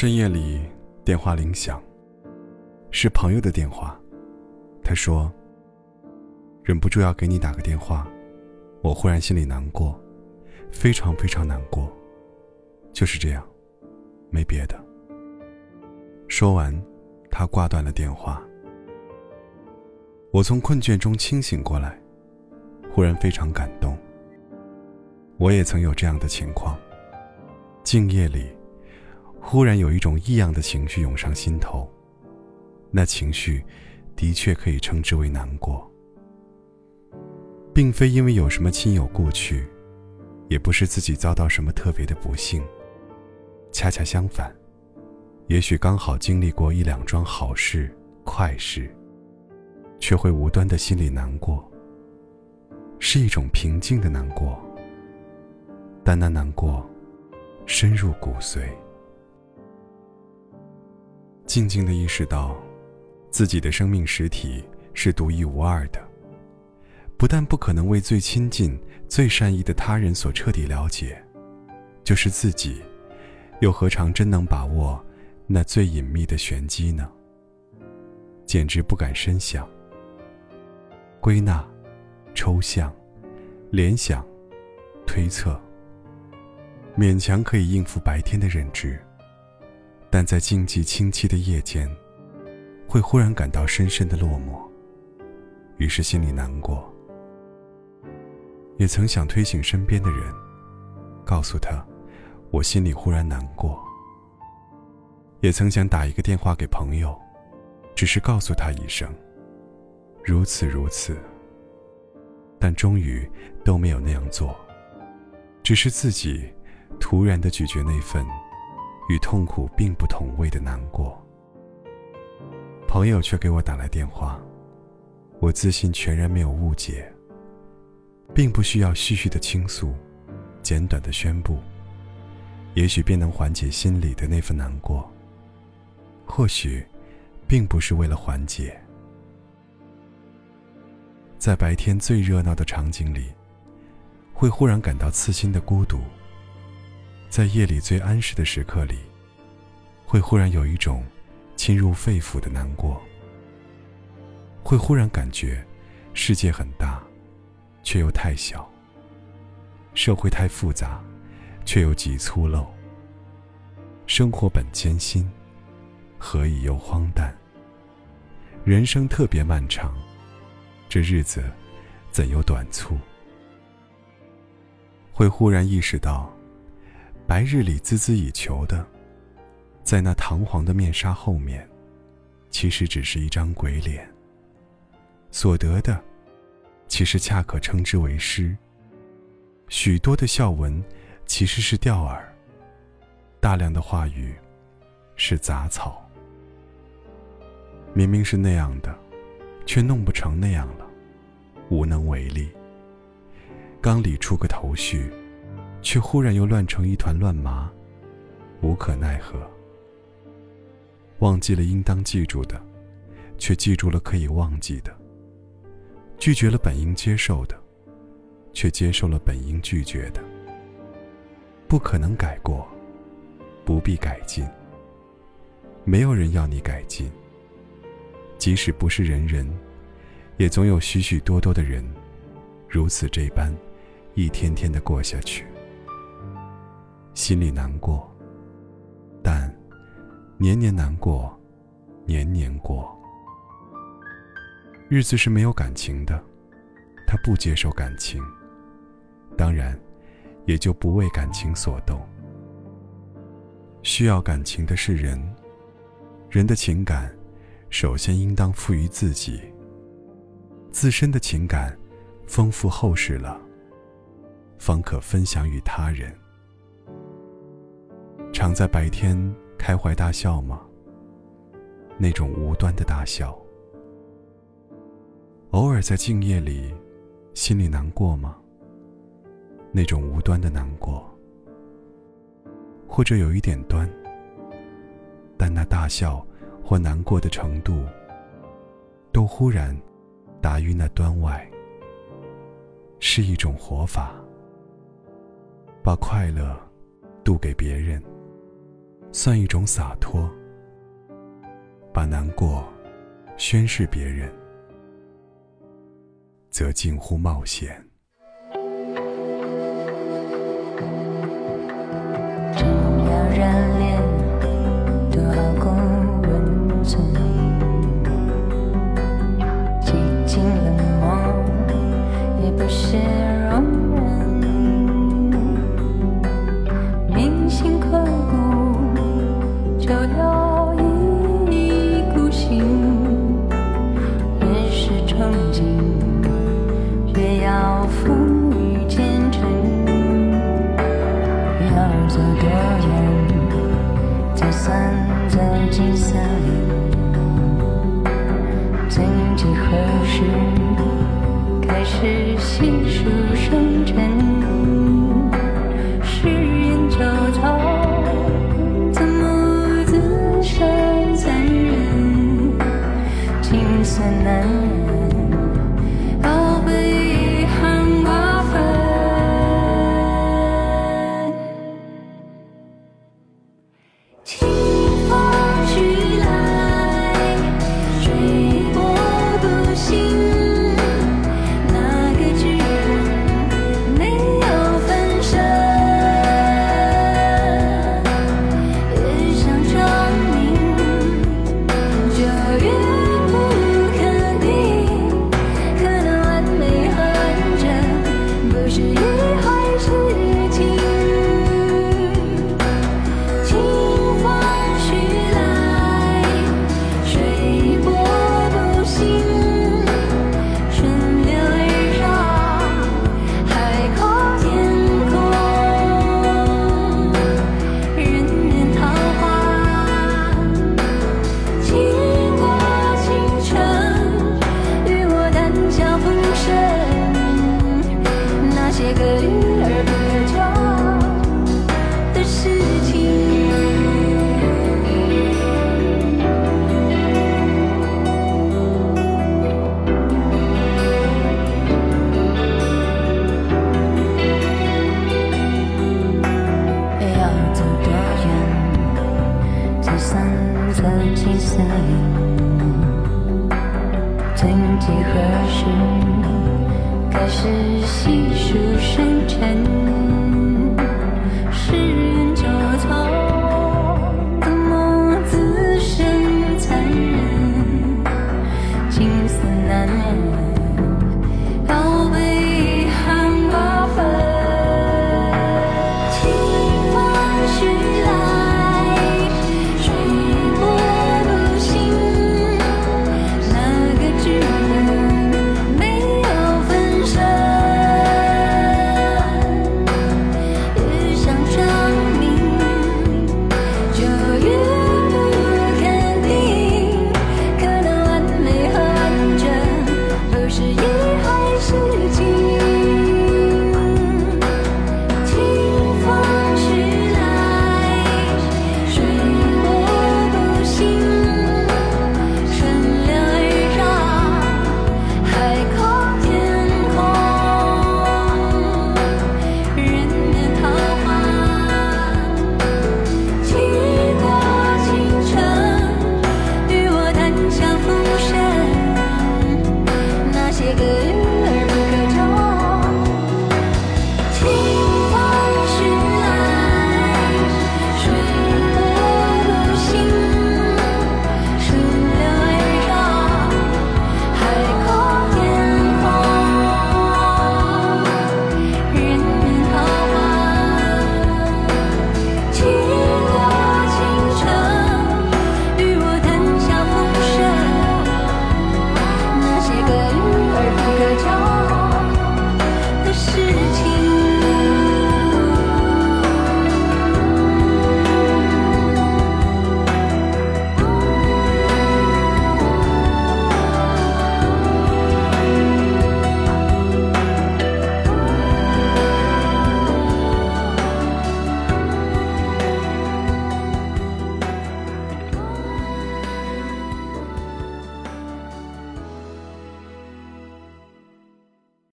深夜里，电话铃响，是朋友的电话。他说：“忍不住要给你打个电话，我忽然心里难过，非常非常难过。就是这样，没别的。”说完，他挂断了电话。我从困倦中清醒过来，忽然非常感动。我也曾有这样的情况，静夜里。忽然有一种异样的情绪涌上心头，那情绪的确可以称之为难过，并非因为有什么亲友故去，也不是自己遭到什么特别的不幸，恰恰相反，也许刚好经历过一两桩好事、快事，却会无端的心里难过，是一种平静的难过，但那难过深入骨髓。静静的意识到，自己的生命实体是独一无二的，不但不可能为最亲近、最善意的他人所彻底了解，就是自己，又何尝真能把握那最隐秘的玄机呢？简直不敢深想。归纳、抽象、联想、推测，勉强可以应付白天的认知。但在静寂清凄的夜间，会忽然感到深深的落寞，于是心里难过。也曾想推醒身边的人，告诉他，我心里忽然难过。也曾想打一个电话给朋友，只是告诉他一声，如此如此。但终于都没有那样做，只是自己突然的咀嚼那份。与痛苦并不同味的难过，朋友却给我打来电话，我自信全然没有误解，并不需要絮絮的倾诉，简短的宣布，也许便能缓解心里的那份难过。或许，并不是为了缓解，在白天最热闹的场景里，会忽然感到刺心的孤独。在夜里最安适的时刻里，会忽然有一种侵入肺腑的难过。会忽然感觉世界很大，却又太小；社会太复杂，却又极粗陋；生活本艰辛，何以又荒诞？人生特别漫长，这日子怎又短促？会忽然意识到。白日里孜孜以求的，在那堂皇的面纱后面，其实只是一张鬼脸。所得的，其实恰可称之为诗。许多的笑文，其实是钓饵；大量的话语，是杂草。明明是那样的，却弄不成那样了，无能为力。刚理出个头绪。却忽然又乱成一团乱麻，无可奈何。忘记了应当记住的，却记住了可以忘记的；拒绝了本应接受的，却接受了本应拒绝的。不可能改过，不必改进。没有人要你改进。即使不是人人，也总有许许多多的人，如此这般，一天天的过下去。心里难过，但年年难过，年年过。日子是没有感情的，他不接受感情，当然也就不为感情所动。需要感情的是人，人的情感首先应当赋予自己，自身的情感丰富厚实了，方可分享与他人。常在白天开怀大笑吗？那种无端的大笑。偶尔在静夜里，心里难过吗？那种无端的难过。或者有一点端，但那大笑或难过的程度，都忽然达于那端外，是一种活法。把快乐渡给别人。算一种洒脱。把难过宣示别人，则近乎冒险。我要一意孤行，越是憧憬，越要风雨兼程。要走多远，才算走尽千里？曾几何时，开始细数生辰。是细数生辰。